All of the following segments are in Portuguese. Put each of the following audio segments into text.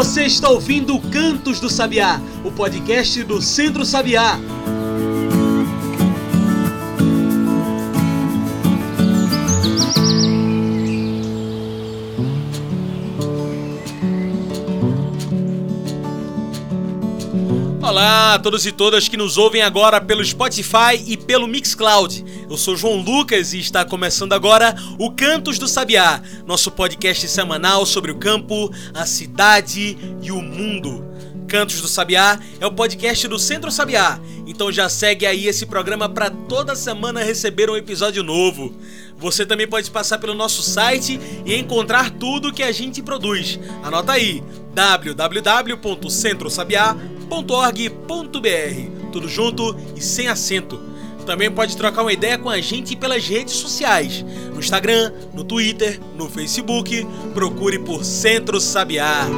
Você está ouvindo Cantos do Sabiá, o podcast do Centro Sabiá. Olá a todos e todas que nos ouvem agora pelo Spotify e pelo Mixcloud. Eu sou João Lucas e está começando agora o Cantos do Sabiá, nosso podcast semanal sobre o campo, a cidade e o mundo. Cantos do Sabiá é o podcast do Centro Sabiá, então já segue aí esse programa para toda semana receber um episódio novo. Você também pode passar pelo nosso site e encontrar tudo que a gente produz. Anota aí www.centrosabiá.com www.ecosistema.org.br, tudo junto e sem acento. Também pode trocar uma ideia com a gente pelas redes sociais, no Instagram, no Twitter, no Facebook, procure por Centro Sabiá.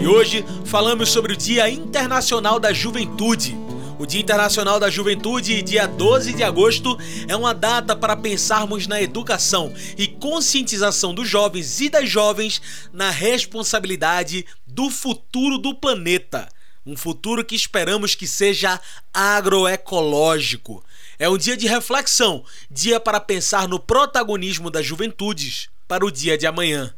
E hoje falamos sobre o Dia Internacional da Juventude. O Dia Internacional da Juventude, dia 12 de agosto, é uma data para pensarmos na educação e conscientização dos jovens e das jovens na responsabilidade do futuro do planeta. Um futuro que esperamos que seja agroecológico. É um dia de reflexão, dia para pensar no protagonismo das juventudes para o dia de amanhã.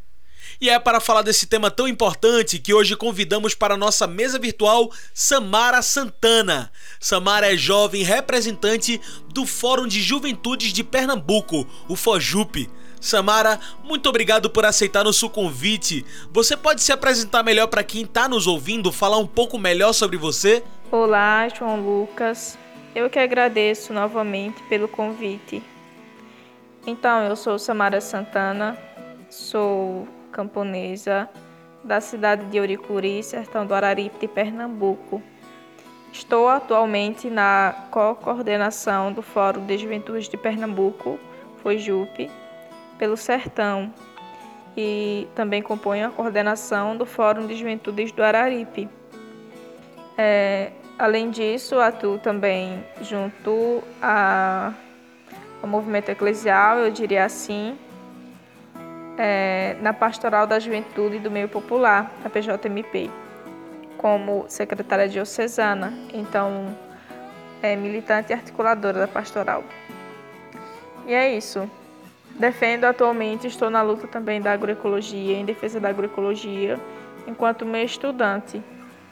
E é para falar desse tema tão importante que hoje convidamos para a nossa mesa virtual Samara Santana. Samara é jovem representante do Fórum de Juventudes de Pernambuco, o FOJUP. Samara, muito obrigado por aceitar nosso convite. Você pode se apresentar melhor para quem está nos ouvindo, falar um pouco melhor sobre você? Olá, João Lucas. Eu que agradeço novamente pelo convite. Então, eu sou Samara Santana, sou camponesa da cidade de Uricuri, sertão do Araripe de Pernambuco. Estou atualmente na co-coordenação do Fórum de Juventude de Pernambuco, FOJUP, pelo Sertão, e também componho a coordenação do Fórum de Juventudes do Araripe. É, além disso, atuo também junto a, ao movimento eclesial, eu diria assim, é, na Pastoral da Juventude e do Meio Popular, a PJMP, como secretária diocesana, então é militante e articuladora da pastoral. E é isso. Defendo atualmente, estou na luta também da agroecologia, em defesa da agroecologia, enquanto meio estudante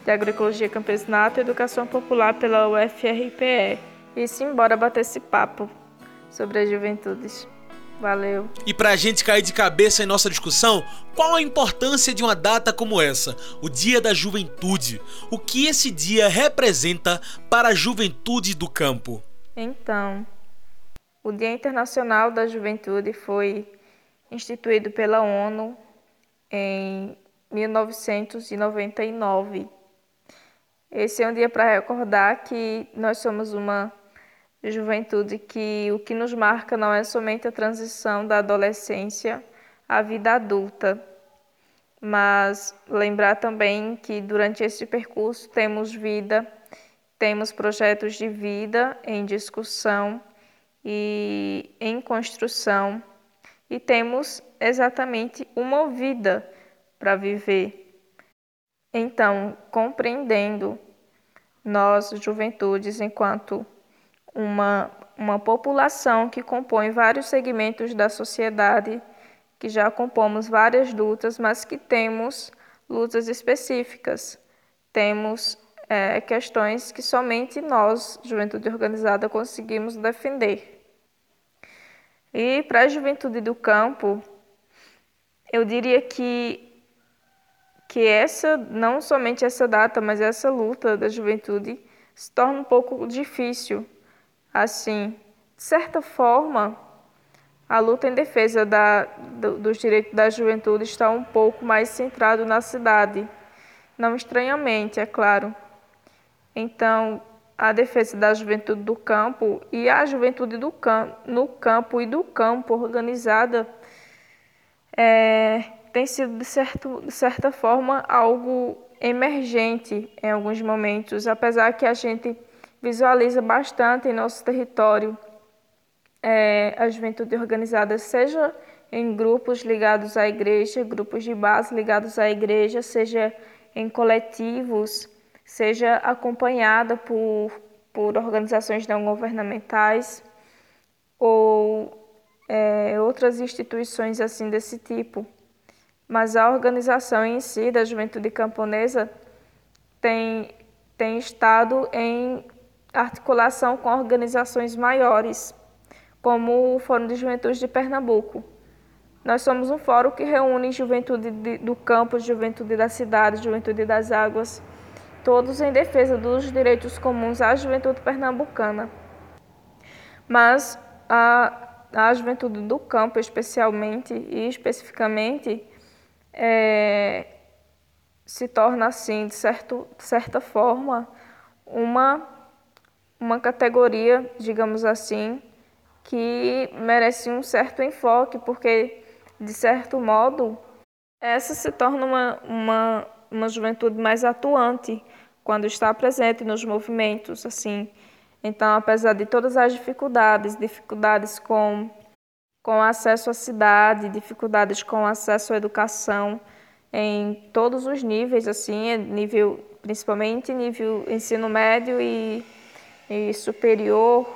de agroecologia campesinata e educação popular pela UFRPE. E embora bater esse papo sobre as juventudes. Valeu. E para a gente cair de cabeça em nossa discussão, qual a importância de uma data como essa, o Dia da Juventude? O que esse dia representa para a juventude do campo? Então, o Dia Internacional da Juventude foi instituído pela ONU em 1999. Esse é um dia para recordar que nós somos uma juventude que o que nos marca não é somente a transição da adolescência à vida adulta, mas lembrar também que durante esse percurso temos vida, temos projetos de vida em discussão e em construção e temos exatamente uma vida para viver. Então, compreendendo nós, juventudes, enquanto uma, uma população que compõe vários segmentos da sociedade, que já compomos várias lutas, mas que temos lutas específicas. Temos é, questões que somente nós, juventude organizada, conseguimos defender. E para a juventude do campo, eu diria que que essa, não somente essa data, mas essa luta da juventude se torna um pouco difícil, Assim, de certa forma, a luta em defesa da, do, dos direitos da juventude está um pouco mais centrado na cidade, não estranhamente, é claro. Então, a defesa da juventude do campo e a juventude do cam no campo e do campo organizada é, tem sido, de, certo, de certa forma, algo emergente em alguns momentos, apesar que a gente visualiza bastante em nosso território é, a juventude organizada, seja em grupos ligados à igreja, grupos de base ligados à igreja, seja em coletivos, seja acompanhada por, por organizações não governamentais ou é, outras instituições assim desse tipo. Mas a organização em si da juventude camponesa tem, tem estado em articulação com organizações maiores, como o Fórum de Juventude de Pernambuco. Nós somos um fórum que reúne juventude do campo, juventude da cidade, juventude das águas, todos em defesa dos direitos comuns à juventude pernambucana. Mas a, a juventude do campo, especialmente e especificamente, é, se torna assim, de, certo, de certa forma, uma, uma categoria, digamos assim, que merece um certo enfoque, porque de certo modo, essa se torna uma, uma, uma juventude mais atuante quando está presente nos movimentos, assim. Então, apesar de todas as dificuldades, dificuldades com, com acesso à cidade, dificuldades com acesso à educação em todos os níveis, assim, nível, principalmente nível ensino médio e, e superior,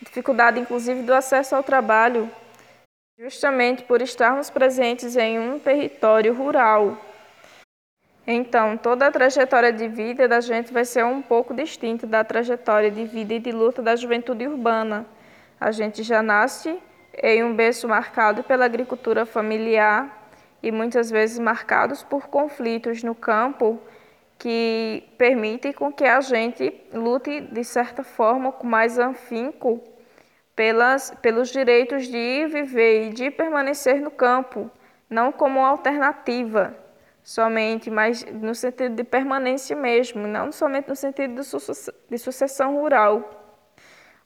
dificuldade inclusive do acesso ao trabalho, justamente por estarmos presentes em um território rural. Então, toda a trajetória de vida da gente vai ser um pouco distinta da trajetória de vida e de luta da juventude urbana. A gente já nasce em um berço marcado pela agricultura familiar e muitas vezes marcados por conflitos no campo que permitem com que a gente lute de certa forma com mais afinco pelas, pelos direitos de viver e de permanecer no campo, não como alternativa somente, mas no sentido de permanência mesmo, não somente no sentido de sucessão rural.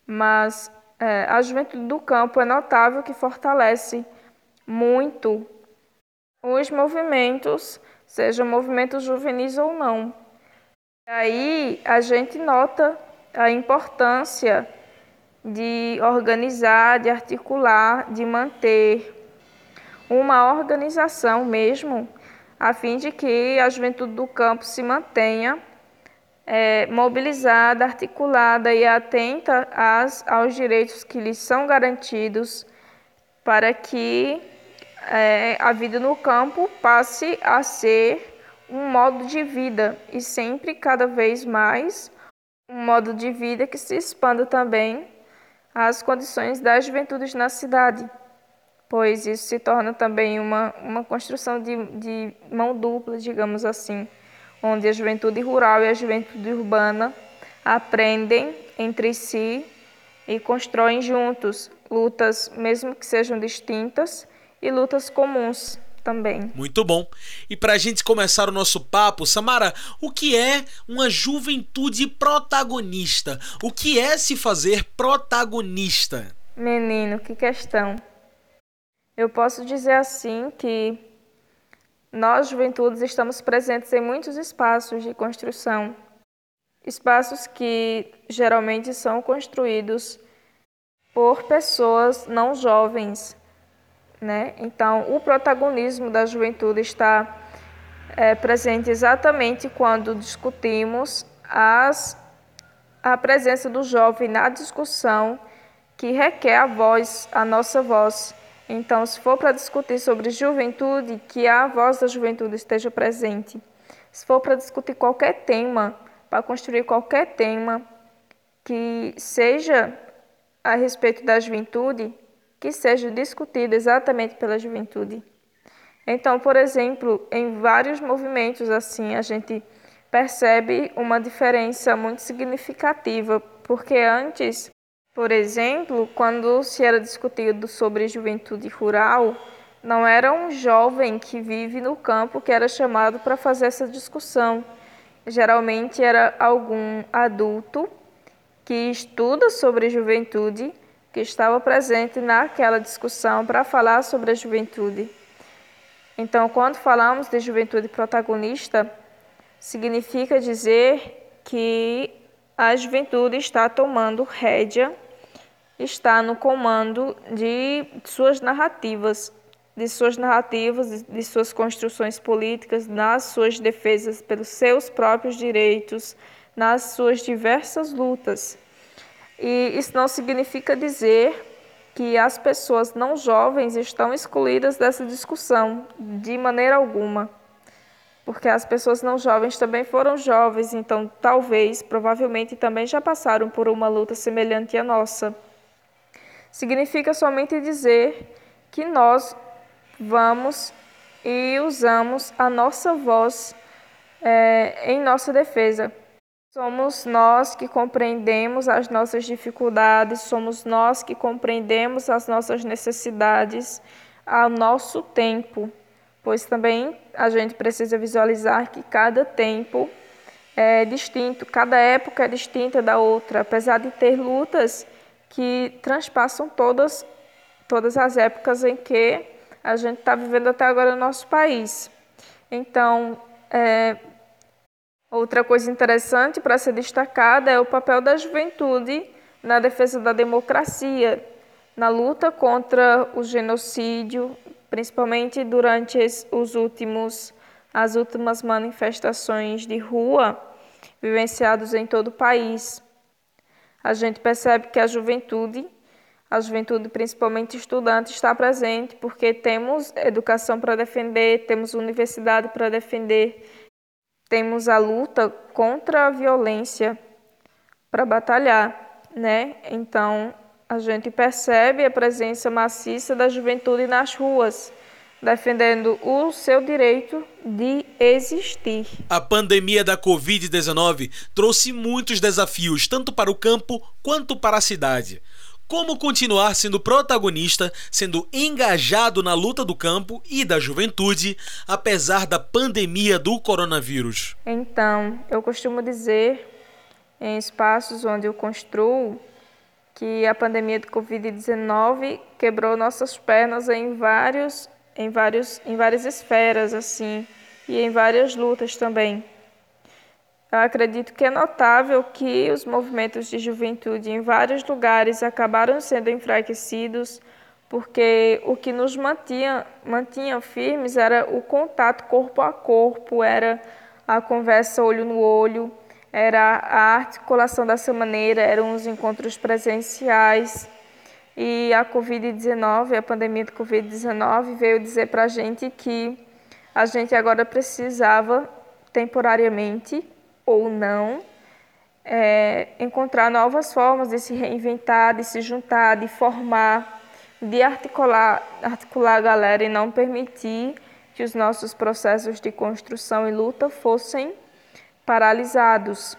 Mas é, a juventude do campo é notável que fortalece muito os movimentos, sejam movimentos juvenis ou não. Aí a gente nota a importância de organizar, de articular, de manter uma organização mesmo, a fim de que a juventude do campo se mantenha é, mobilizada, articulada e atenta às, aos direitos que lhes são garantidos, para que é, a vida no campo passe a ser um modo de vida e sempre cada vez mais um modo de vida que se expanda também as condições das juventudes na cidade, pois isso se torna também uma, uma construção de, de mão dupla, digamos assim, onde a juventude rural e a juventude urbana aprendem entre si e constroem juntos lutas, mesmo que sejam distintas, e lutas comuns também. Muito bom. E para a gente começar o nosso papo, Samara, o que é uma juventude protagonista? O que é se fazer protagonista? Menino, que questão. Eu posso dizer assim que nós, juventudes, estamos presentes em muitos espaços de construção. Espaços que geralmente são construídos por pessoas não jovens, né? Então, o protagonismo da juventude está é, presente exatamente quando discutimos as, a presença do jovem na discussão que requer a voz, a nossa voz. Então, se for para discutir sobre juventude, que a voz da juventude esteja presente. Se for para discutir qualquer tema, para construir qualquer tema que seja a respeito da juventude, que seja discutido exatamente pela juventude. Então, por exemplo, em vários movimentos assim, a gente percebe uma diferença muito significativa, porque antes, por exemplo, quando se era discutido sobre juventude rural, não era um jovem que vive no campo que era chamado para fazer essa discussão. Geralmente era algum adulto que estuda sobre juventude que estava presente naquela discussão para falar sobre a juventude. Então, quando falamos de juventude protagonista, significa dizer que a juventude está tomando rédea, está no comando de suas narrativas, de suas narrativas, de suas construções políticas, nas suas defesas pelos seus próprios direitos, nas suas diversas lutas. E isso não significa dizer que as pessoas não jovens estão excluídas dessa discussão, de maneira alguma. Porque as pessoas não jovens também foram jovens, então talvez, provavelmente também já passaram por uma luta semelhante à nossa. Significa somente dizer que nós vamos e usamos a nossa voz é, em nossa defesa. Somos nós que compreendemos as nossas dificuldades, somos nós que compreendemos as nossas necessidades ao nosso tempo, pois também a gente precisa visualizar que cada tempo é distinto, cada época é distinta da outra, apesar de ter lutas que transpassam todas, todas as épocas em que a gente está vivendo até agora no nosso país. Então, é, Outra coisa interessante para ser destacada é o papel da juventude na defesa da democracia, na luta contra o genocídio, principalmente durante os últimos, as últimas manifestações de rua vivenciadas em todo o país. A gente percebe que a juventude, a juventude principalmente estudante, está presente porque temos educação para defender, temos universidade para defender, temos a luta contra a violência para batalhar, né? Então, a gente percebe a presença maciça da juventude nas ruas, defendendo o seu direito de existir. A pandemia da Covid-19 trouxe muitos desafios, tanto para o campo quanto para a cidade. Como continuar sendo protagonista, sendo engajado na luta do campo e da juventude, apesar da pandemia do coronavírus? Então, eu costumo dizer em espaços onde eu construo que a pandemia do Covid-19 quebrou nossas pernas em vários, em vários, em várias esferas assim e em várias lutas também. Eu acredito que é notável que os movimentos de juventude em vários lugares acabaram sendo enfraquecidos, porque o que nos mantinha, mantinha firmes era o contato corpo a corpo, era a conversa olho no olho, era a articulação dessa maneira, eram os encontros presenciais. E a Covid-19, a pandemia do Covid-19, veio dizer para a gente que a gente agora precisava temporariamente ou não, é, encontrar novas formas de se reinventar, de se juntar, de formar, de articular, articular a galera e não permitir que os nossos processos de construção e luta fossem paralisados.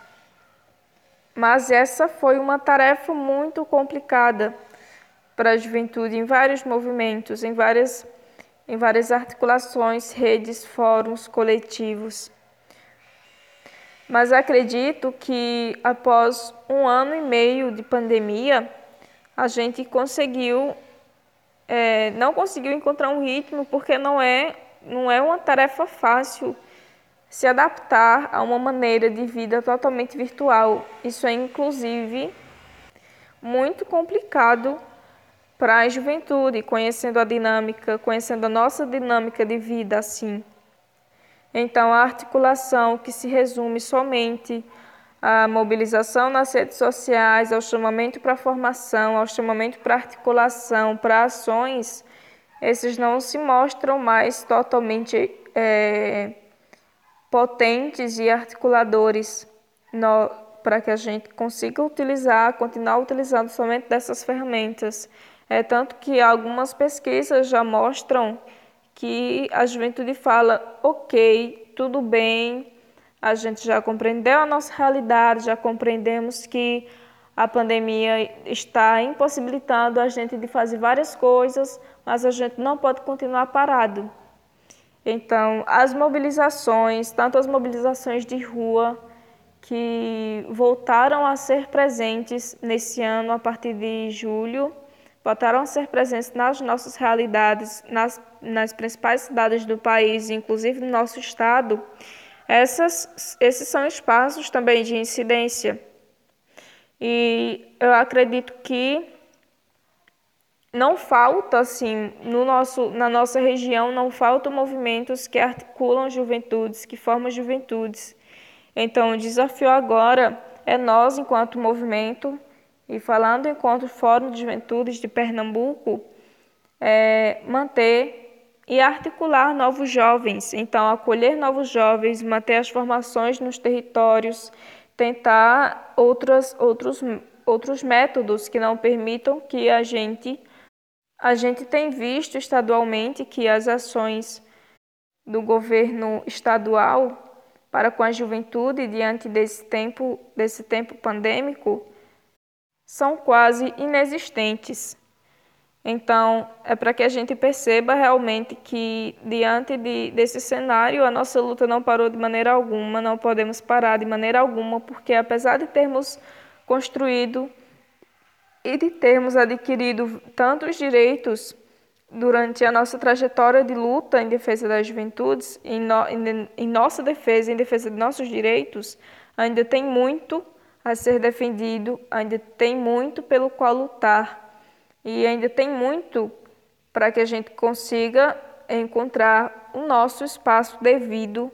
Mas essa foi uma tarefa muito complicada para a juventude em vários movimentos, em várias, em várias articulações, redes, fóruns, coletivos. Mas acredito que após um ano e meio de pandemia, a gente conseguiu, é, não conseguiu encontrar um ritmo, porque não é, não é uma tarefa fácil se adaptar a uma maneira de vida totalmente virtual. Isso é, inclusive, muito complicado para a juventude, conhecendo a dinâmica, conhecendo a nossa dinâmica de vida assim. Então, a articulação que se resume somente à mobilização nas redes sociais, ao chamamento para formação, ao chamamento para articulação, para ações, esses não se mostram mais totalmente é, potentes e articuladores para que a gente consiga utilizar, continuar utilizando somente dessas ferramentas. É tanto que algumas pesquisas já mostram que a juventude fala: ok, tudo bem, a gente já compreendeu a nossa realidade, já compreendemos que a pandemia está impossibilitando a gente de fazer várias coisas, mas a gente não pode continuar parado. Então, as mobilizações, tanto as mobilizações de rua, que voltaram a ser presentes nesse ano a partir de julho, voltaram a ser presentes nas nossas realidades, nas, nas principais cidades do país, inclusive no nosso estado, essas, esses são espaços também de incidência. E eu acredito que não falta assim no nosso na nossa região não faltam movimentos que articulam juventudes que formam juventudes então o desafio agora é nós enquanto movimento e falando enquanto Fórum de Juventudes de Pernambuco é, manter e articular novos jovens. Então acolher novos jovens manter as formações nos territórios tentar outras outros outros métodos que não permitam que a gente a gente tem visto estadualmente que as ações do governo estadual para com a juventude diante desse tempo, desse tempo pandêmico são quase inexistentes. Então, é para que a gente perceba realmente que, diante de, desse cenário, a nossa luta não parou de maneira alguma, não podemos parar de maneira alguma, porque apesar de termos construído e de termos adquirido tantos direitos durante a nossa trajetória de luta em defesa das juventudes, em, no, em, em nossa defesa, em defesa de nossos direitos, ainda tem muito a ser defendido, ainda tem muito pelo qual lutar e ainda tem muito para que a gente consiga encontrar o nosso espaço devido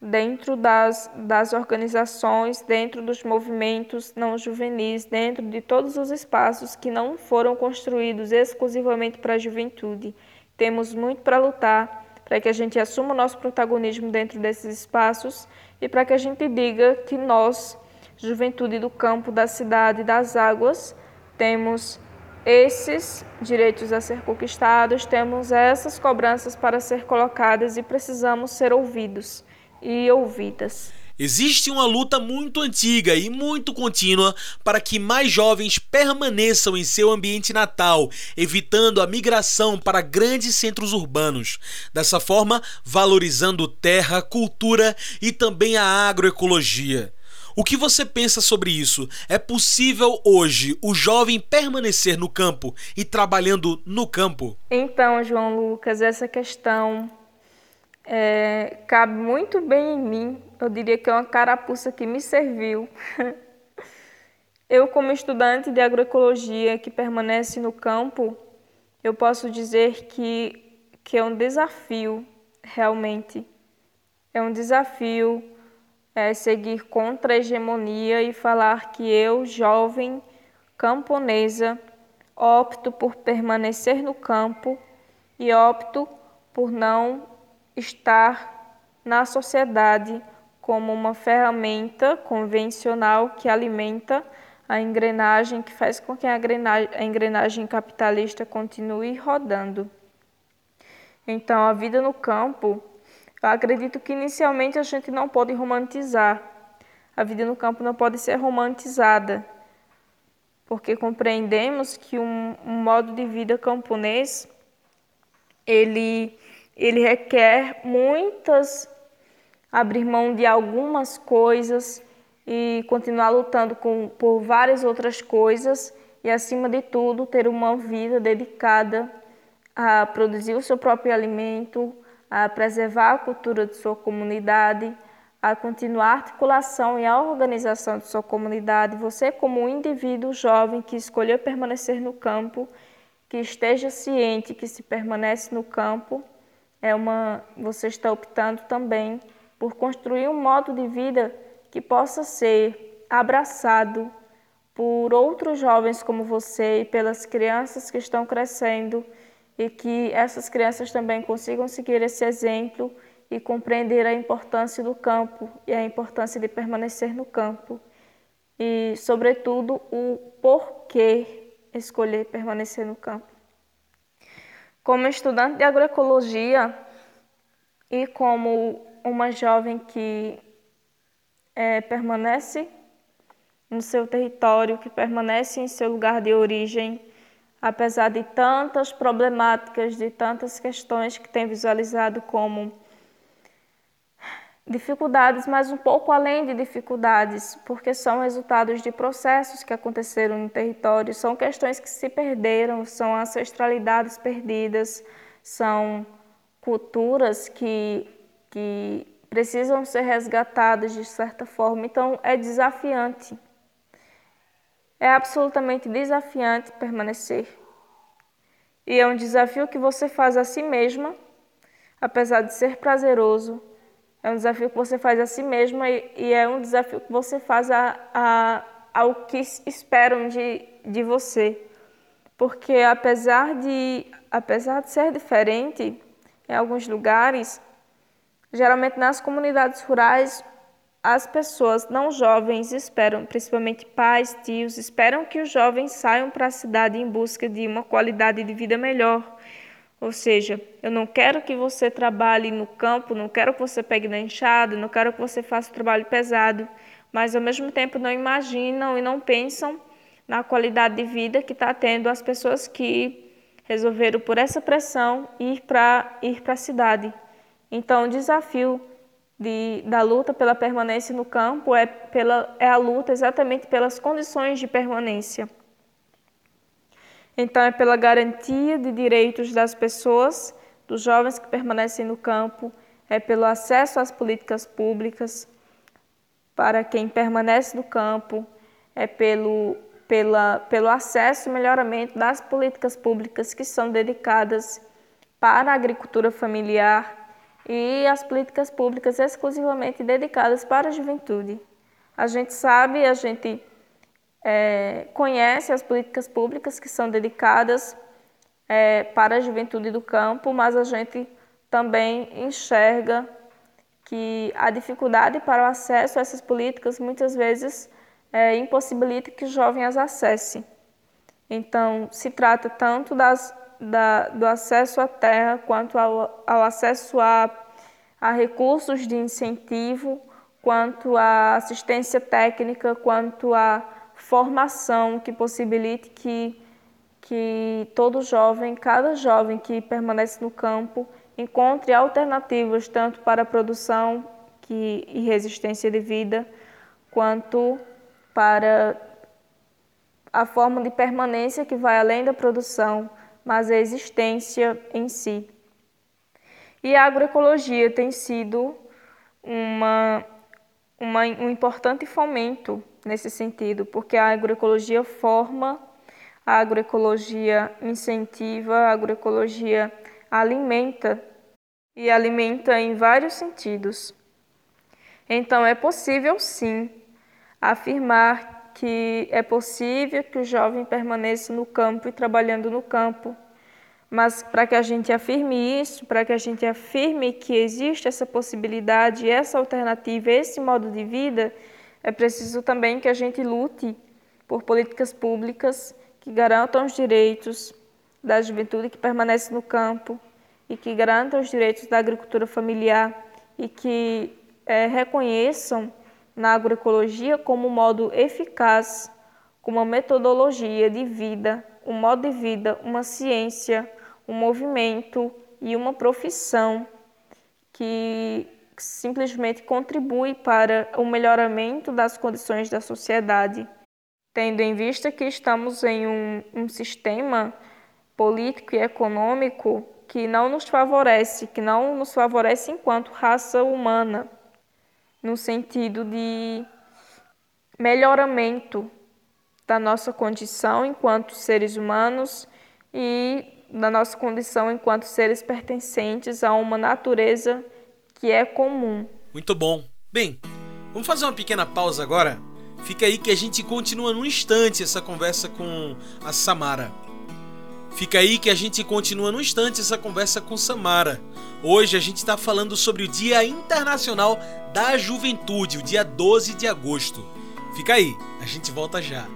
dentro das, das organizações, dentro dos movimentos não juvenis, dentro de todos os espaços que não foram construídos exclusivamente para a juventude. Temos muito para lutar para que a gente assuma o nosso protagonismo dentro desses espaços e para que a gente diga que nós, juventude do campo, da cidade, das águas, temos esses direitos a ser conquistados, temos essas cobranças para ser colocadas e precisamos ser ouvidos e ouvidas. Existe uma luta muito antiga e muito contínua para que mais jovens permaneçam em seu ambiente natal, evitando a migração para grandes centros urbanos. Dessa forma, valorizando terra, cultura e também a agroecologia. O que você pensa sobre isso? É possível hoje o jovem permanecer no campo e trabalhando no campo? Então, João Lucas, essa questão é, cabe muito bem em mim. Eu diria que é uma carapuça que me serviu. eu, como estudante de agroecologia que permanece no campo, eu posso dizer que, que é um desafio, realmente. É um desafio é, seguir contra a hegemonia e falar que eu, jovem camponesa, opto por permanecer no campo e opto por não estar na sociedade como uma ferramenta convencional que alimenta a engrenagem, que faz com que a engrenagem, a engrenagem capitalista continue rodando. Então, a vida no campo, acredito que inicialmente a gente não pode romantizar. A vida no campo não pode ser romantizada, porque compreendemos que um, um modo de vida camponês ele ele requer muitas abrir mão de algumas coisas e continuar lutando com, por várias outras coisas e acima de tudo ter uma vida dedicada a produzir o seu próprio alimento, a preservar a cultura de sua comunidade, a continuar a articulação e a organização de sua comunidade. Você como um indivíduo jovem que escolheu permanecer no campo, que esteja ciente que se permanece no campo, é uma você está optando também por construir um modo de vida que possa ser abraçado por outros jovens como você e pelas crianças que estão crescendo e que essas crianças também consigam seguir esse exemplo e compreender a importância do campo e a importância de permanecer no campo e, sobretudo, o porquê escolher permanecer no campo. Como estudante de agroecologia e como uma jovem que é, permanece no seu território, que permanece em seu lugar de origem, apesar de tantas problemáticas, de tantas questões que tem visualizado como dificuldades, mas um pouco além de dificuldades, porque são resultados de processos que aconteceram no território, são questões que se perderam, são ancestralidades perdidas, são culturas que, que precisam ser resgatadas de certa forma. Então, é desafiante. É absolutamente desafiante permanecer. E é um desafio que você faz a si mesma, apesar de ser prazeroso. É um desafio que você faz a si mesma e, é um desafio que você faz a, a, ao que esperam de, de você. Porque apesar de, apesar de ser diferente em alguns lugares, geralmente nas comunidades rurais as pessoas não jovens esperam, principalmente pais, tios, esperam que os jovens saiam para a cidade em busca de uma qualidade de vida melhor. Ou seja, eu não quero que você trabalhe no campo, não quero que você pegue na enxada, não quero que você faça trabalho pesado, mas ao mesmo tempo não imaginam e não pensam na qualidade de vida que está tendo as pessoas que resolveram, por essa pressão, ir para ir a cidade. Então, o desafio de, da luta pela permanência no campo é, pela, é a luta exatamente pelas condições de permanência. Então, é pela garantia de direitos das pessoas, dos jovens que permanecem no campo, é pelo acesso às políticas públicas para quem permanece no campo, é pelo, pela, pelo acesso e melhoramento das políticas públicas que são dedicadas para a agricultura familiar e as políticas públicas exclusivamente dedicadas para a juventude. A gente sabe, a gente é, conhece as políticas públicas que são dedicadas é, para a juventude do campo, mas a gente também enxerga que a dificuldade para o acesso a essas políticas muitas vezes é, impossibilita que o jovem as acesse. Então, se trata tanto das da, do acesso à terra quanto ao, ao acesso a, a recursos de incentivo, quanto à assistência técnica, quanto à formação que possibilite que, que todo jovem, cada jovem que permanece no campo, encontre alternativas tanto para a produção que, e resistência de vida, quanto para a forma de permanência que vai além da produção, mas a existência em si. E a agroecologia tem sido uma, uma, um importante fomento nesse sentido, porque a agroecologia forma, a agroecologia incentiva, a agroecologia alimenta e alimenta em vários sentidos. Então, é possível sim afirmar que é possível que o jovem permaneça no campo e trabalhando no campo. Mas para que a gente afirme isso, para que a gente afirme que existe essa possibilidade, essa alternativa, esse modo de vida, é preciso também que a gente lute por políticas públicas que garantam os direitos da juventude que permanece no campo e que garantam os direitos da agricultura familiar e que é, reconheçam na agroecologia como um modo eficaz, como uma metodologia de vida, um modo de vida, uma ciência, um movimento e uma profissão que simplesmente contribui para o melhoramento das condições da sociedade, tendo em vista que estamos em um, um sistema político e econômico que não nos favorece, que não nos favorece enquanto raça humana no sentido de melhoramento da nossa condição enquanto seres humanos e da nossa condição enquanto seres pertencentes a uma natureza que é comum. Muito bom. Bem, vamos fazer uma pequena pausa agora. Fica aí que a gente continua num instante essa conversa com a Samara. Fica aí que a gente continua no instante essa conversa com Samara. Hoje a gente está falando sobre o Dia Internacional da Juventude, o dia 12 de agosto. Fica aí, a gente volta já.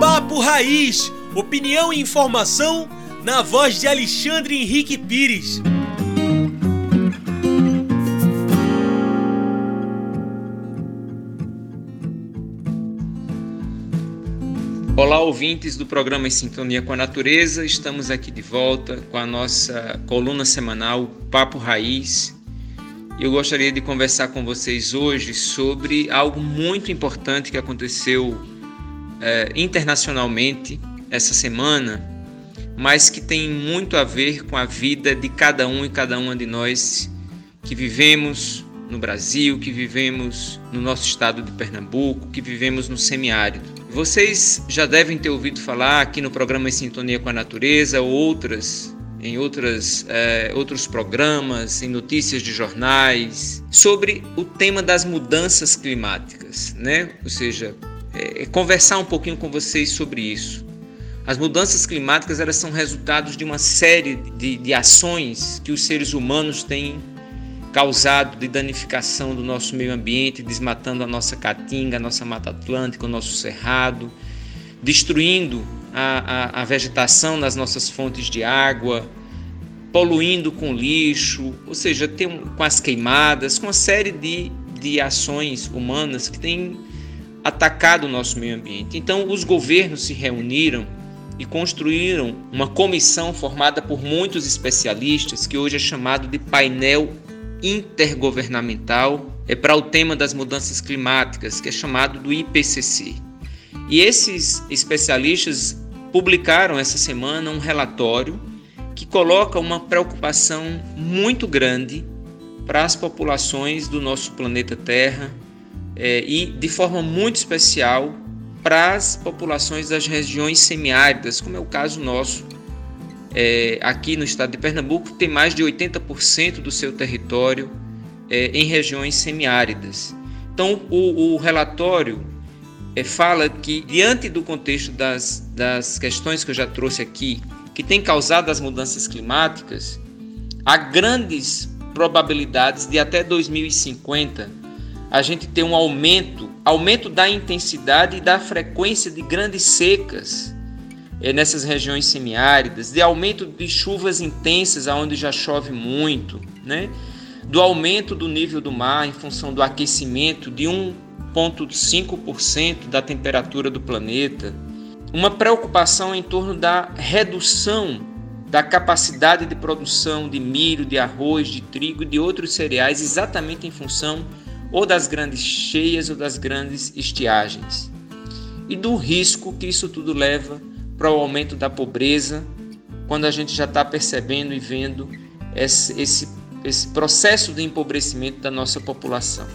Papo Raiz, opinião e informação na voz de Alexandre Henrique Pires. Olá, ouvintes do programa Em Sintonia com a Natureza. Estamos aqui de volta com a nossa coluna semanal Papo Raiz. Eu gostaria de conversar com vocês hoje sobre algo muito importante que aconteceu é, internacionalmente essa semana, mas que tem muito a ver com a vida de cada um e cada uma de nós que vivemos no Brasil, que vivemos no nosso estado de Pernambuco, que vivemos no semiárido. Vocês já devem ter ouvido falar aqui no programa Em Sintonia com a Natureza ou outras em outras, é, outros programas, em notícias de jornais, sobre o tema das mudanças climáticas, né? Ou seja, é, é, conversar um pouquinho com vocês sobre isso. As mudanças climáticas elas são resultados de uma série de, de ações que os seres humanos têm causado de danificação do nosso meio ambiente, desmatando a nossa caatinga, a nossa mata atlântica, o nosso cerrado, destruindo a, a, a vegetação nas nossas fontes de água, poluindo com lixo, ou seja, tem, com as queimadas, com uma série de, de ações humanas que têm atacado o nosso meio ambiente. Então, os governos se reuniram e construíram uma comissão formada por muitos especialistas, que hoje é chamado de painel intergovernamental é para o tema das mudanças climáticas, que é chamado do IPCC. E esses especialistas publicaram essa semana um relatório que coloca uma preocupação muito grande para as populações do nosso planeta Terra é, e, de forma muito especial, para as populações das regiões semiáridas, como é o caso nosso. É, aqui no estado de Pernambuco, tem mais de 80% do seu território é, em regiões semiáridas. Então, o, o relatório é, fala que, diante do contexto das, das questões que eu já trouxe aqui, que tem causado as mudanças climáticas, há grandes probabilidades de até 2050 a gente ter um aumento, aumento da intensidade e da frequência de grandes secas nessas regiões semiáridas, de aumento de chuvas intensas aonde já chove muito, né? do aumento do nível do mar em função do aquecimento de 1,5% da temperatura do planeta, uma preocupação em torno da redução da capacidade de produção de milho, de arroz, de trigo e de outros cereais, exatamente em função ou das grandes cheias ou das grandes estiagens, e do risco que isso tudo leva para o aumento da pobreza, quando a gente já está percebendo e vendo esse, esse, esse processo de empobrecimento da nossa população.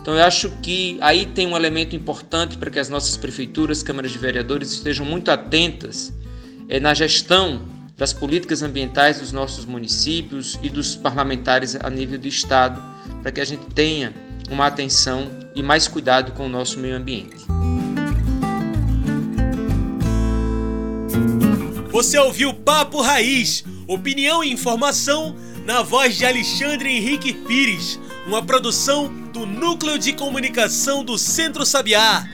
Então eu acho que aí tem um elemento importante para que as nossas prefeituras, câmaras de vereadores estejam muito atentas é, na gestão das políticas ambientais dos nossos municípios e dos parlamentares a nível do estado, para que a gente tenha uma atenção e mais cuidado com o nosso meio ambiente. Você ouviu Papo Raiz, opinião e informação na voz de Alexandre Henrique Pires, uma produção do Núcleo de Comunicação do Centro Sabiá.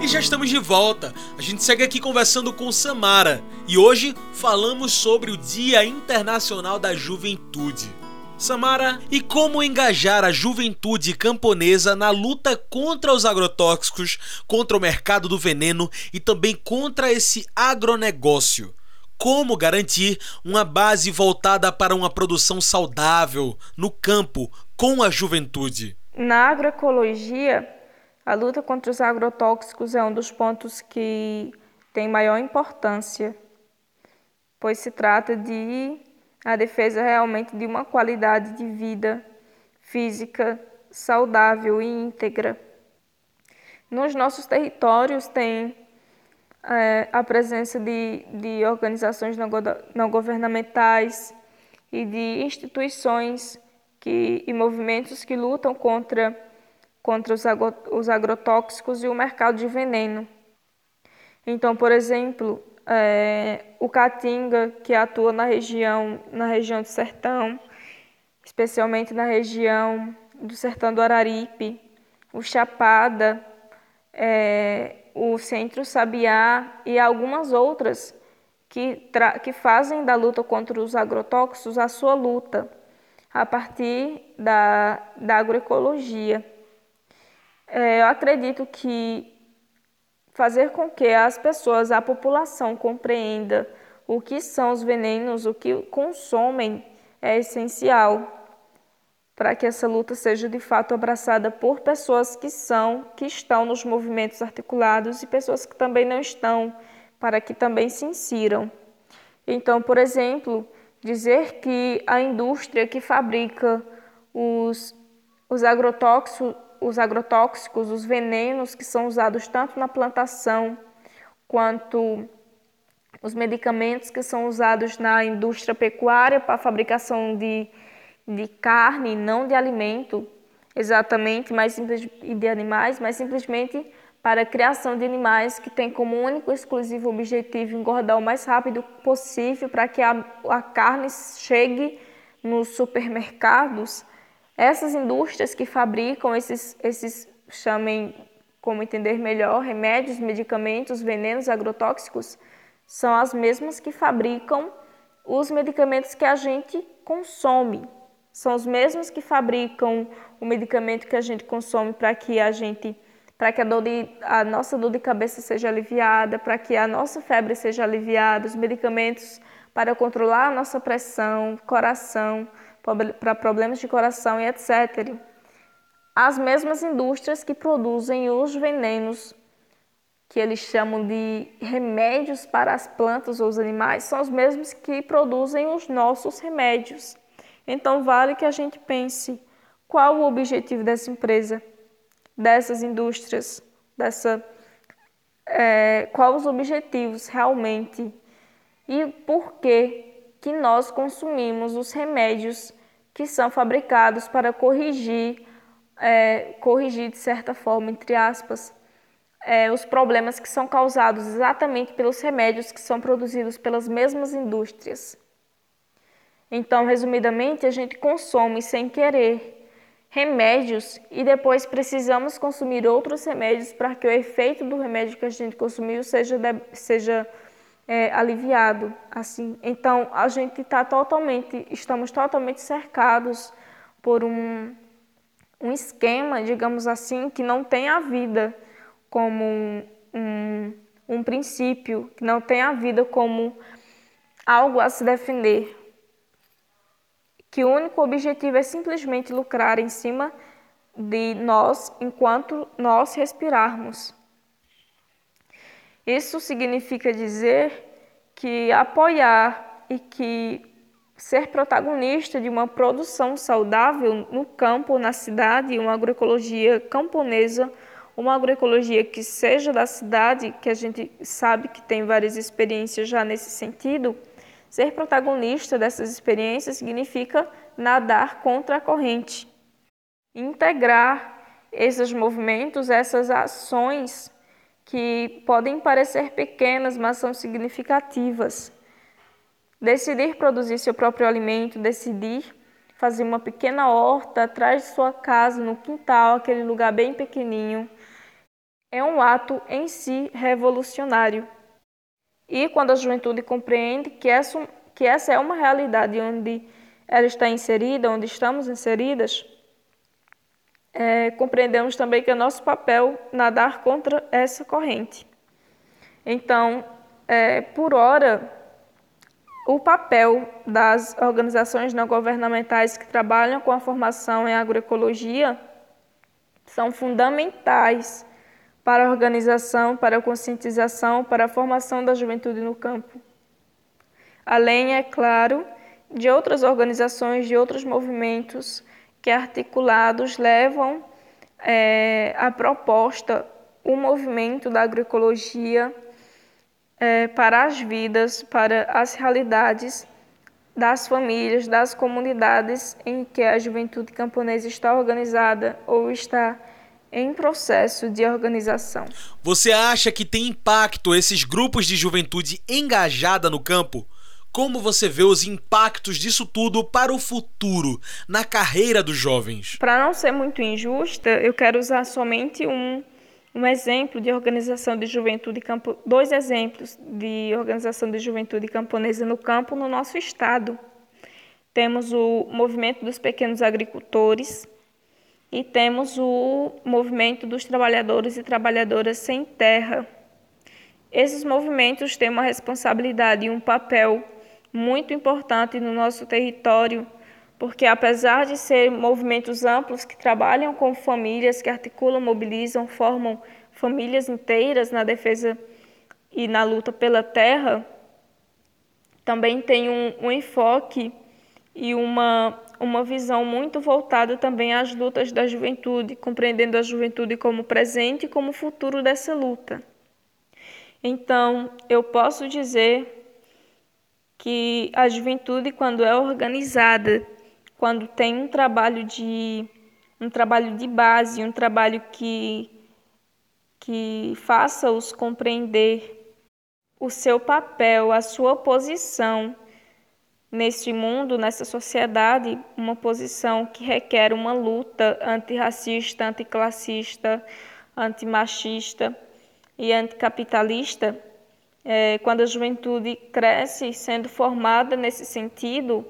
E já estamos de volta. A gente segue aqui conversando com Samara e hoje falamos sobre o Dia Internacional da Juventude. Samara, e como engajar a juventude camponesa na luta contra os agrotóxicos, contra o mercado do veneno e também contra esse agronegócio? como garantir uma base voltada para uma produção saudável no campo com a juventude. Na agroecologia, a luta contra os agrotóxicos é um dos pontos que tem maior importância, pois se trata de a defesa realmente de uma qualidade de vida física saudável e íntegra. Nos nossos territórios tem é, a presença de, de organizações não, não governamentais e de instituições que, e movimentos que lutam contra, contra os, agro, os agrotóxicos e o mercado de veneno. Então, por exemplo, é, o Caatinga, que atua na região, na região do Sertão, especialmente na região do Sertão do Araripe, o Chapada, é, o Centro Sabiá e algumas outras que, que fazem da luta contra os agrotóxicos a sua luta a partir da, da agroecologia. É, eu acredito que fazer com que as pessoas, a população compreenda o que são os venenos, o que consomem, é essencial para que essa luta seja de fato abraçada por pessoas que são, que estão nos movimentos articulados e pessoas que também não estão, para que também se insiram. Então, por exemplo, dizer que a indústria que fabrica os, os, agrotóxicos, os agrotóxicos, os venenos que são usados tanto na plantação quanto os medicamentos que são usados na indústria pecuária para a fabricação de, de carne, não de alimento, exatamente, mas simples, de animais, mas simplesmente para a criação de animais que tem como único e exclusivo objetivo engordar o mais rápido possível para que a, a carne chegue nos supermercados. Essas indústrias que fabricam esses, esses chamem como entender melhor, remédios, medicamentos, venenos agrotóxicos, são as mesmas que fabricam os medicamentos que a gente consome. São os mesmos que fabricam o medicamento que a gente consome para que a gente para que a, dor de, a nossa dor de cabeça seja aliviada, para que a nossa febre seja aliviada, os medicamentos para controlar a nossa pressão, coração, para problemas de coração e etc. As mesmas indústrias que produzem os venenos, que eles chamam de remédios para as plantas ou os animais, são os mesmos que produzem os nossos remédios. Então, vale que a gente pense qual o objetivo dessa empresa dessas indústrias, dessa, é, quais os objetivos realmente e por que, que nós consumimos os remédios que são fabricados para corrigir, é, corrigir de certa forma, entre aspas, é, os problemas que são causados exatamente pelos remédios que são produzidos pelas mesmas indústrias. Então, resumidamente, a gente consome sem querer remédios e depois precisamos consumir outros remédios para que o efeito do remédio que a gente consumiu seja, seja é, aliviado. Assim, então a gente está totalmente, estamos totalmente cercados por um, um esquema, digamos assim, que não tem a vida como um, um, um princípio, que não tem a vida como algo a se defender que o único objetivo é simplesmente lucrar em cima de nós enquanto nós respirarmos. Isso significa dizer que apoiar e que ser protagonista de uma produção saudável no campo, na cidade, uma agroecologia camponesa, uma agroecologia que seja da cidade, que a gente sabe que tem várias experiências já nesse sentido, Ser protagonista dessas experiências significa nadar contra a corrente. Integrar esses movimentos, essas ações que podem parecer pequenas, mas são significativas. Decidir produzir seu próprio alimento, decidir fazer uma pequena horta atrás de sua casa, no quintal, aquele lugar bem pequenininho, é um ato em si revolucionário. E quando a juventude compreende que essa, que essa é uma realidade onde ela está inserida, onde estamos inseridas, é, compreendemos também que é nosso papel nadar contra essa corrente. Então, é, por hora, o papel das organizações não governamentais que trabalham com a formação em agroecologia são fundamentais para a organização, para a conscientização, para a formação da juventude no campo. Além, é claro, de outras organizações, de outros movimentos que articulados levam é, a proposta, o movimento da agroecologia é, para as vidas, para as realidades das famílias, das comunidades em que a juventude camponesa está organizada ou está em processo de organização. Você acha que tem impacto esses grupos de juventude engajada no campo? Como você vê os impactos disso tudo para o futuro, na carreira dos jovens? Para não ser muito injusta, eu quero usar somente um, um exemplo de organização de juventude campo, dois exemplos de organização de juventude camponesa no campo no nosso estado. Temos o movimento dos pequenos agricultores, e temos o movimento dos trabalhadores e trabalhadoras sem terra. Esses movimentos têm uma responsabilidade e um papel muito importante no nosso território, porque apesar de ser movimentos amplos que trabalham com famílias, que articulam, mobilizam, formam famílias inteiras na defesa e na luta pela terra, também tem um, um enfoque e uma, uma visão muito voltada também às lutas da juventude, compreendendo a juventude como presente e como futuro dessa luta. Então, eu posso dizer que a juventude, quando é organizada, quando tem um trabalho de um trabalho de base, um trabalho que que faça-os compreender o seu papel, a sua posição neste mundo, nessa sociedade, uma posição que requer uma luta antirracista, anticlassista, antimachista e anticapitalista, é, quando a juventude cresce sendo formada nesse sentido,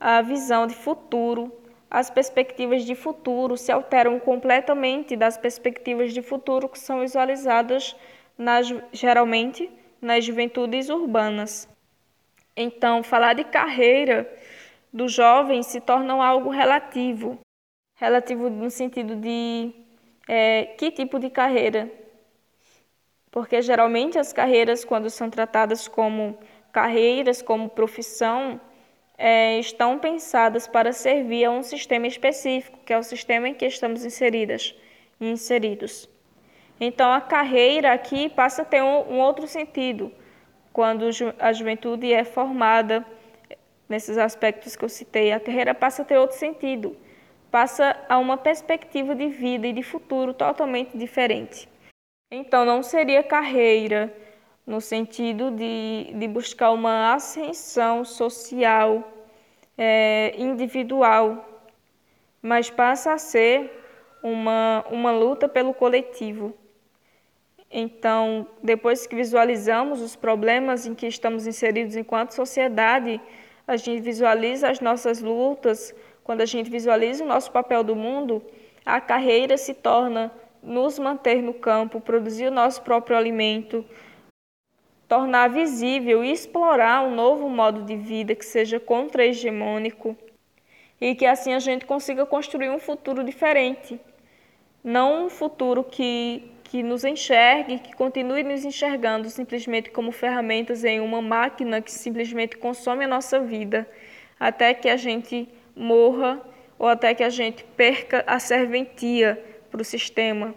a visão de futuro, as perspectivas de futuro se alteram completamente das perspectivas de futuro que são visualizadas nas, geralmente nas juventudes urbanas. Então, falar de carreira do jovem se torna algo relativo. Relativo no sentido de é, que tipo de carreira. Porque geralmente as carreiras, quando são tratadas como carreiras, como profissão, é, estão pensadas para servir a um sistema específico, que é o sistema em que estamos inseridas inseridos. Então, a carreira aqui passa a ter um, um outro sentido quando a juventude é formada nesses aspectos que eu citei, a carreira passa a ter outro sentido, passa a uma perspectiva de vida e de futuro totalmente diferente. Então, não seria carreira no sentido de, de buscar uma ascensão social, é, individual, mas passa a ser uma, uma luta pelo coletivo. Então, depois que visualizamos os problemas em que estamos inseridos enquanto sociedade, a gente visualiza as nossas lutas, quando a gente visualiza o nosso papel do mundo, a carreira se torna nos manter no campo, produzir o nosso próprio alimento, tornar visível e explorar um novo modo de vida que seja contra-hegemônico e que assim a gente consiga construir um futuro diferente. Não um futuro que que nos enxergue, que continue nos enxergando simplesmente como ferramentas em uma máquina que simplesmente consome a nossa vida, até que a gente morra ou até que a gente perca a serventia para o sistema.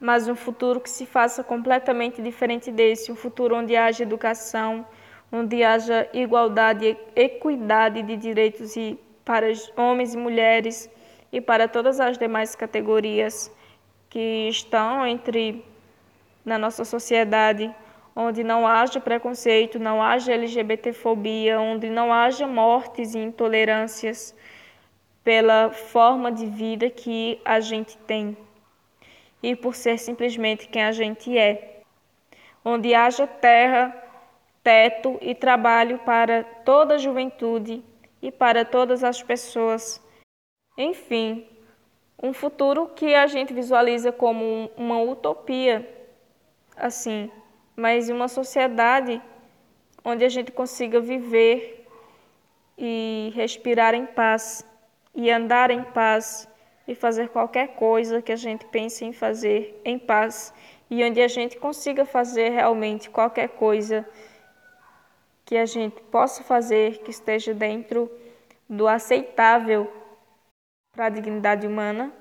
Mas um futuro que se faça completamente diferente desse, um futuro onde haja educação, onde haja igualdade equidade de direitos e para homens e mulheres e para todas as demais categorias que estão entre na nossa sociedade, onde não haja preconceito, não haja LGBTfobia, onde não haja mortes e intolerâncias pela forma de vida que a gente tem e por ser simplesmente quem a gente é. Onde haja terra, teto e trabalho para toda a juventude e para todas as pessoas. Enfim, um futuro que a gente visualiza como uma utopia, assim, mas uma sociedade onde a gente consiga viver e respirar em paz e andar em paz e fazer qualquer coisa que a gente pense em fazer em paz e onde a gente consiga fazer realmente qualquer coisa que a gente possa fazer que esteja dentro do aceitável para a dignidade humana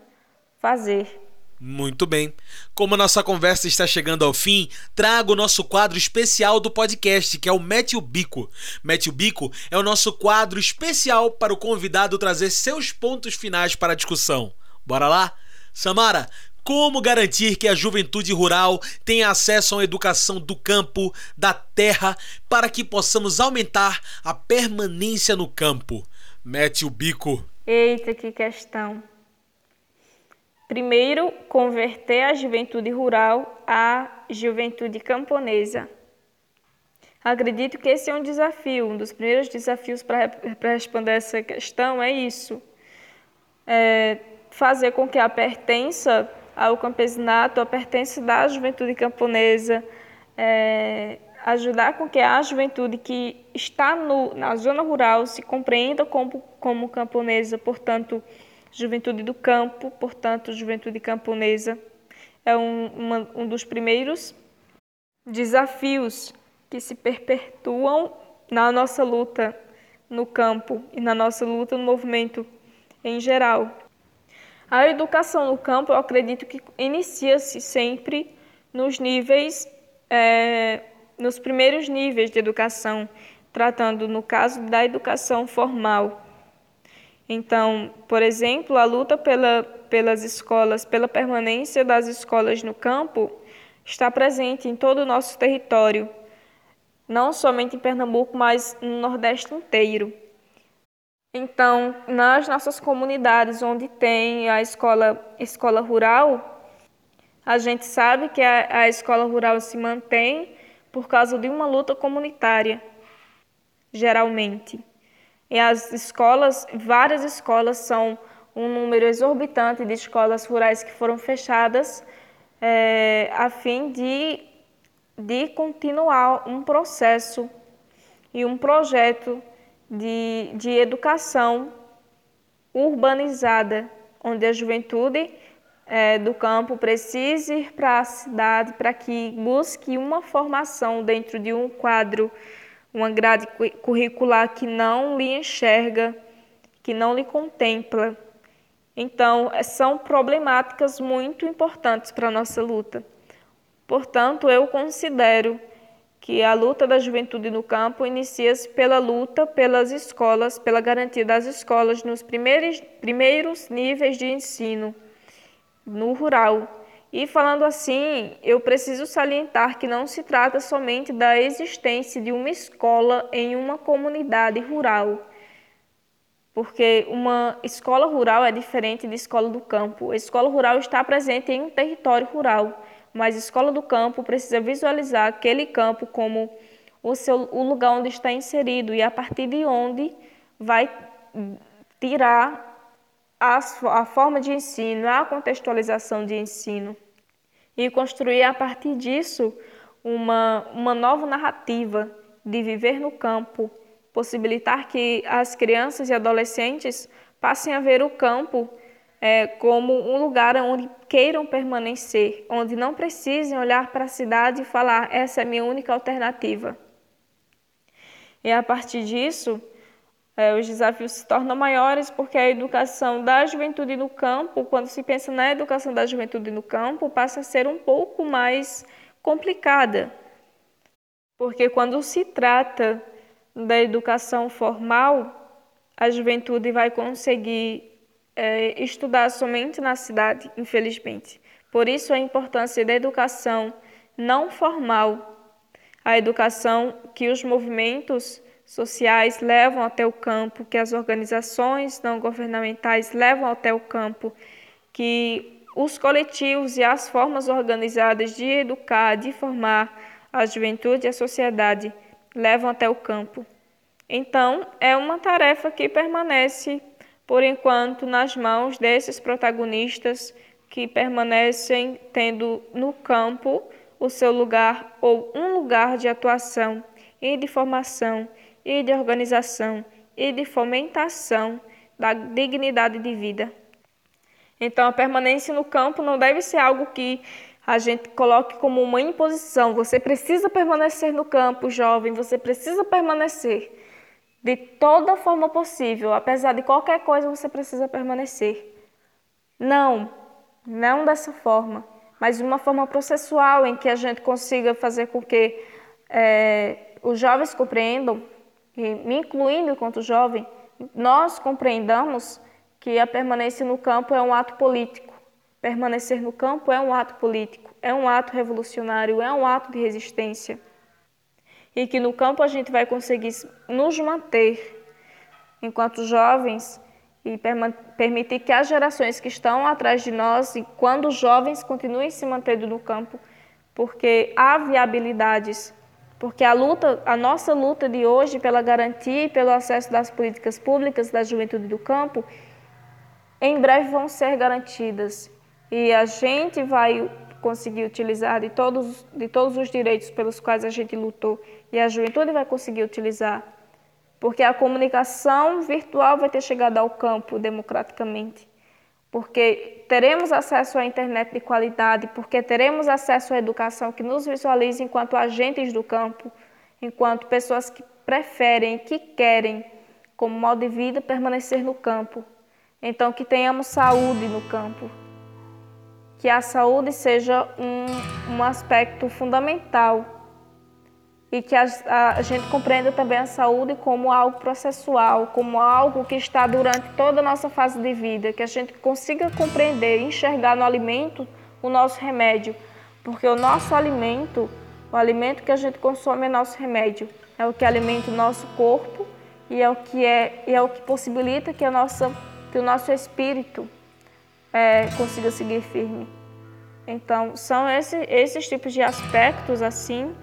fazer. Muito bem. Como a nossa conversa está chegando ao fim, trago o nosso quadro especial do podcast, que é o Mete o Bico. Mete o Bico é o nosso quadro especial para o convidado trazer seus pontos finais para a discussão. Bora lá? Samara, como garantir que a juventude rural tenha acesso a uma educação do campo, da terra, para que possamos aumentar a permanência no campo? Mete o bico. Eita, que questão. Primeiro, converter a juventude rural à juventude camponesa. Acredito que esse é um desafio, um dos primeiros desafios para responder essa questão é isso. É fazer com que a pertença ao campesinato, a pertença da juventude camponesa, é, ajudar com que a juventude que está no, na zona rural se compreenda como, como camponesa, portanto, juventude do campo, portanto, juventude camponesa. É um, uma, um dos primeiros desafios que se perpetuam na nossa luta no campo e na nossa luta no movimento em geral. A educação no campo, eu acredito que inicia-se sempre nos níveis, é, nos primeiros níveis de educação, tratando, no caso, da educação formal. Então, por exemplo, a luta pela, pelas escolas, pela permanência das escolas no campo, está presente em todo o nosso território, não somente em Pernambuco, mas no Nordeste inteiro. Então, nas nossas comunidades onde tem a escola, escola rural, a gente sabe que a, a escola rural se mantém por causa de uma luta comunitária, geralmente. E as escolas, várias escolas são um número exorbitante de escolas rurais que foram fechadas é, a fim de, de continuar um processo e um projeto de, de educação urbanizada, onde a juventude é, do campo precise ir para a cidade para que busque uma formação dentro de um quadro, uma grade curricular que não lhe enxerga, que não lhe contempla. Então, é, são problemáticas muito importantes para a nossa luta. Portanto, eu considero que a luta da juventude no campo inicia-se pela luta pelas escolas, pela garantia das escolas nos primeiros, primeiros níveis de ensino no rural. E falando assim, eu preciso salientar que não se trata somente da existência de uma escola em uma comunidade rural, porque uma escola rural é diferente de escola do campo. A escola rural está presente em um território rural, mas a escola do campo precisa visualizar aquele campo como o, seu, o lugar onde está inserido e a partir de onde vai tirar a, a forma de ensino, a contextualização de ensino e construir a partir disso uma, uma nova narrativa de viver no campo, possibilitar que as crianças e adolescentes passem a ver o campo é, como um lugar onde queiram permanecer, onde não precisem olhar para a cidade e falar essa é a minha única alternativa. E a partir disso, é, os desafios se tornam maiores porque a educação da juventude no campo, quando se pensa na educação da juventude no campo, passa a ser um pouco mais complicada. Porque quando se trata da educação formal, a juventude vai conseguir é, estudar somente na cidade, infelizmente. Por isso a importância da educação não formal, a educação que os movimentos sociais levam até o campo, que as organizações não governamentais levam até o campo, que os coletivos e as formas organizadas de educar, de formar a juventude e a sociedade levam até o campo. Então, é uma tarefa que permanece, por enquanto, nas mãos desses protagonistas que permanecem tendo no campo o seu lugar ou um lugar de atuação e de formação e de organização e de fomentação da dignidade de vida. Então, a permanência no campo não deve ser algo que a gente coloque como uma imposição. Você precisa permanecer no campo, jovem, você precisa permanecer. De toda forma possível, apesar de qualquer coisa, você precisa permanecer. Não, não dessa forma, mas de uma forma processual em que a gente consiga fazer com que é, os jovens compreendam e me incluindo enquanto jovem, nós compreendamos que a permanência no campo é um ato político. Permanecer no campo é um ato político, é um ato revolucionário, é um ato de resistência. E que no campo a gente vai conseguir nos manter enquanto jovens e permitir que as gerações que estão atrás de nós, e quando jovens, continuem se mantendo no campo, porque há viabilidades porque a luta, a nossa luta de hoje pela garantia e pelo acesso das políticas públicas da juventude do campo, em breve vão ser garantidas. E a gente vai conseguir utilizar de todos, de todos os direitos pelos quais a gente lutou. E a juventude vai conseguir utilizar. Porque a comunicação virtual vai ter chegado ao campo democraticamente porque teremos acesso à internet de qualidade, porque teremos acesso à educação que nos visualize enquanto agentes do campo, enquanto pessoas que preferem, que querem, como modo de vida, permanecer no campo. Então, que tenhamos saúde no campo. Que a saúde seja um, um aspecto fundamental e que a, a, gente compreenda também a saúde como algo processual, como algo que está durante toda a nossa fase de vida, que a gente consiga compreender, enxergar no alimento o nosso remédio, porque o nosso alimento, o alimento que a gente consome é nosso remédio, é o que alimenta o nosso corpo e é o que é, é o que possibilita que a nossa, que o nosso espírito é, consiga seguir firme. Então são esse, esses tipos de aspectos assim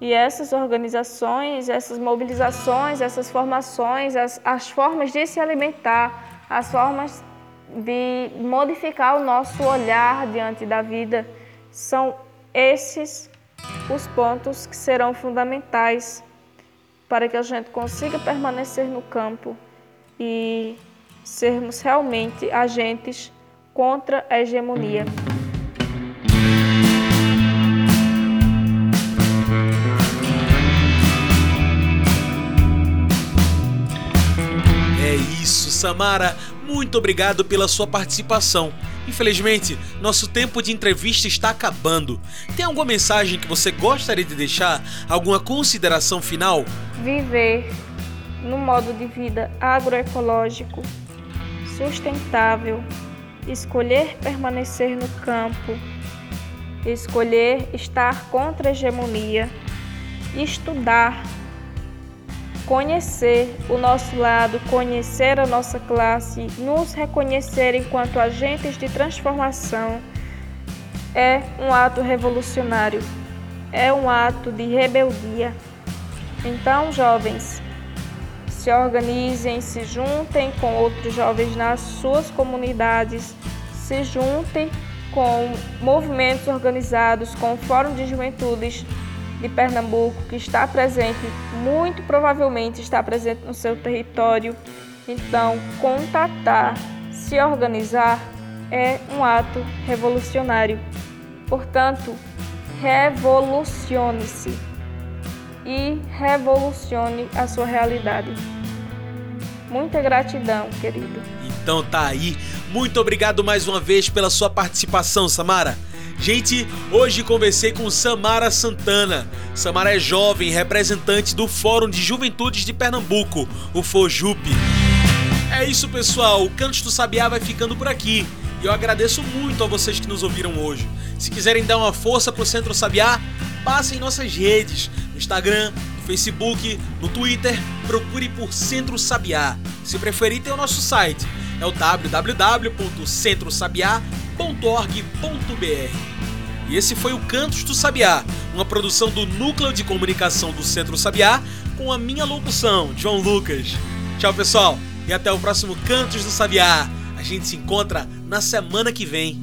e essas organizações, essas mobilizações, essas formações, as, as formas de se alimentar, as formas de modificar o nosso olhar diante da vida, são esses os pontos que serão fundamentais para que a gente consiga permanecer no campo e sermos realmente agentes contra a hegemonia. Samara, muito obrigado pela sua participação. Infelizmente, nosso tempo de entrevista está acabando. Tem alguma mensagem que você gostaria de deixar? Alguma consideração final? Viver no modo de vida agroecológico, sustentável, escolher permanecer no campo, escolher estar contra a hegemonia, estudar conhecer o nosso lado, conhecer a nossa classe, nos reconhecer enquanto agentes de transformação é um ato revolucionário, é um ato de rebeldia. Então, jovens, se organizem, se juntem com outros jovens nas suas comunidades, se juntem com movimentos organizados, com o Fórum de Juventudes de Pernambuco que está presente, muito provavelmente está presente no seu território. Então, contatar, se organizar é um ato revolucionário. Portanto, revolucione-se e revolucione a sua realidade. Muita gratidão, querido. Então tá aí. Muito obrigado mais uma vez pela sua participação, Samara. Gente, hoje conversei com Samara Santana. Samara é jovem, representante do Fórum de Juventudes de Pernambuco, o FOJUP. É isso, pessoal. O Cantos do Sabiá vai ficando por aqui. E eu agradeço muito a vocês que nos ouviram hoje. Se quiserem dar uma força pro Centro Sabiá, passem em nossas redes, no Instagram, no Facebook, no Twitter, procure por Centro Sabiá. Se preferir, tem o nosso site, é o www.centrosabiá.org.br. E esse foi o Cantos do Sabiá, uma produção do Núcleo de Comunicação do Centro Sabiá, com a minha locução, João Lucas. Tchau, pessoal, e até o próximo Cantos do Sabiá. A gente se encontra na semana que vem.